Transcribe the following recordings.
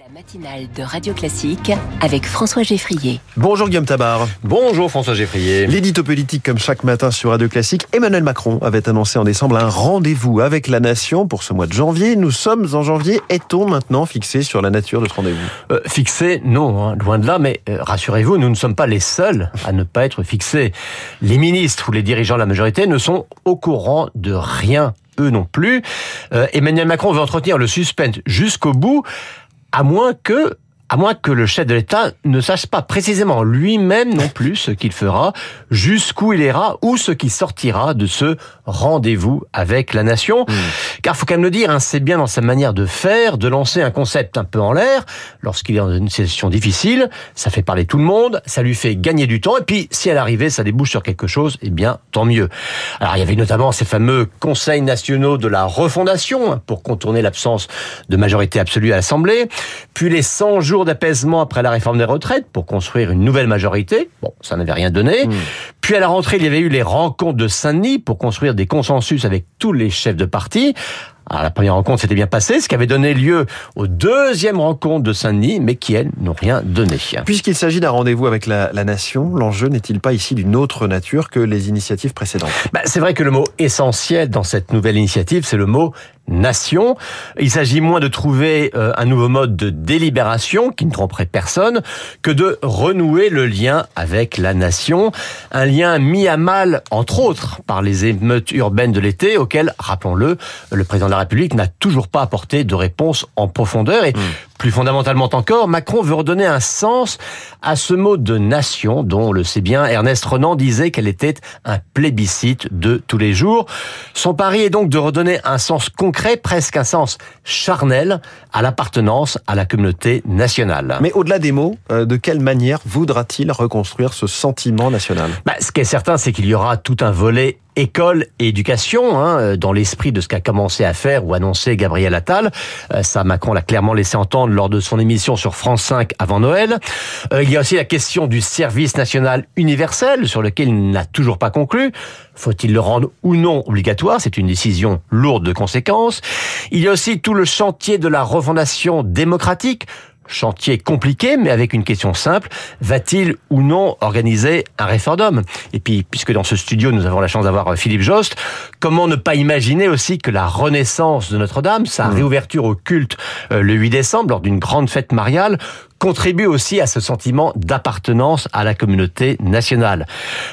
La matinale de Radio Classique avec François Geffrier. Bonjour Guillaume Tabar. Bonjour François Geffrier. L'édito politique comme chaque matin sur Radio Classique, Emmanuel Macron avait annoncé en décembre un rendez-vous avec la nation pour ce mois de janvier. Nous sommes en janvier. Est-on maintenant fixé sur la nature de ce rendez-vous? Euh, Fixé, non, hein, loin de là, mais euh, rassurez-vous, nous ne sommes pas les seuls à ne pas être fixés. Les ministres ou les dirigeants de la majorité ne sont au courant de rien eux non plus. Euh, Emmanuel Macron veut entretenir le suspense jusqu'au bout à moins que à moins que le chef de l'État ne sache pas précisément lui-même non plus ce qu'il fera, jusqu'où il ira ou ce qui sortira de ce rendez-vous avec la nation. Car hmm. Car faut quand même le dire, hein, c'est bien dans sa manière de faire, de lancer un concept un peu en l'air, lorsqu'il est dans une situation difficile, ça fait parler tout le monde, ça lui fait gagner du temps, et puis si à l'arrivée ça débouche sur quelque chose, eh bien tant mieux. Alors il y avait notamment ces fameux conseils nationaux de la refondation, hein, pour contourner l'absence de majorité absolue à l'Assemblée, puis les 100 jours d'apaisement après la réforme des retraites pour construire une nouvelle majorité. Bon, ça n'avait rien donné. Hmm. Puis à la rentrée, il y avait eu les rencontres de Saint-Denis pour construire des consensus avec tous les chefs de parti. Alors, la première rencontre s'était bien passée, ce qui avait donné lieu aux deuxième rencontre de Saint-Denis, mais qui, elles, n'ont rien donné. Puisqu'il s'agit d'un rendez-vous avec la, la nation, l'enjeu n'est-il pas ici d'une autre nature que les initiatives précédentes? Bah, C'est vrai que le mot essentiel dans cette nouvelle initiative, c'est le mot nation. Il s'agit moins de trouver euh, un nouveau mode de délibération qui ne tromperait personne que de renouer le lien avec la nation, un lien mis à mal entre autres par les émeutes urbaines de l'été auxquelles, rappelons-le, le président de la République n'a toujours pas apporté de réponse en profondeur et hmm. Plus fondamentalement encore, Macron veut redonner un sens à ce mot de nation dont, on le sait bien, Ernest Renan disait qu'elle était un plébiscite de tous les jours. Son pari est donc de redonner un sens concret, presque un sens charnel, à l'appartenance à la communauté nationale. Mais au-delà des mots, euh, de quelle manière voudra-t-il reconstruire ce sentiment national? Bah, Ce qui est certain, c'est qu'il y aura tout un volet école et éducation, hein, euh, dans l'esprit de ce qu'a commencé à faire ou annoncé Gabriel Attal. Euh, ça, Macron l'a clairement laissé entendre lors de son émission sur France 5 avant Noël. Euh, il y a aussi la question du service national universel, sur lequel il n'a toujours pas conclu. Faut-il le rendre ou non obligatoire? C'est une décision lourde de conséquences. Il y a aussi tout le chantier de la refondation démocratique chantier compliqué, mais avec une question simple. Va-t-il ou non organiser un référendum? Et puis, puisque dans ce studio, nous avons la chance d'avoir euh, Philippe Jost, comment ne pas imaginer aussi que la renaissance de Notre-Dame, sa mmh. réouverture au culte euh, le 8 décembre, lors d'une grande fête mariale, contribue aussi à ce sentiment d'appartenance à la communauté nationale?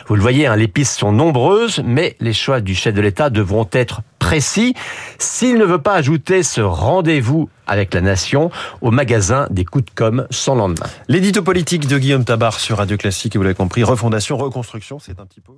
Vous le voyez, hein, les pistes sont nombreuses, mais les choix du chef de l'État devront être précis s'il ne veut pas ajouter ce rendez-vous avec la nation au magasin des coups de com sans lendemain. L'édito politique de Guillaume Tabar sur Radio Classique, vous l'avez compris, refondation, reconstruction, c'est un petit peu...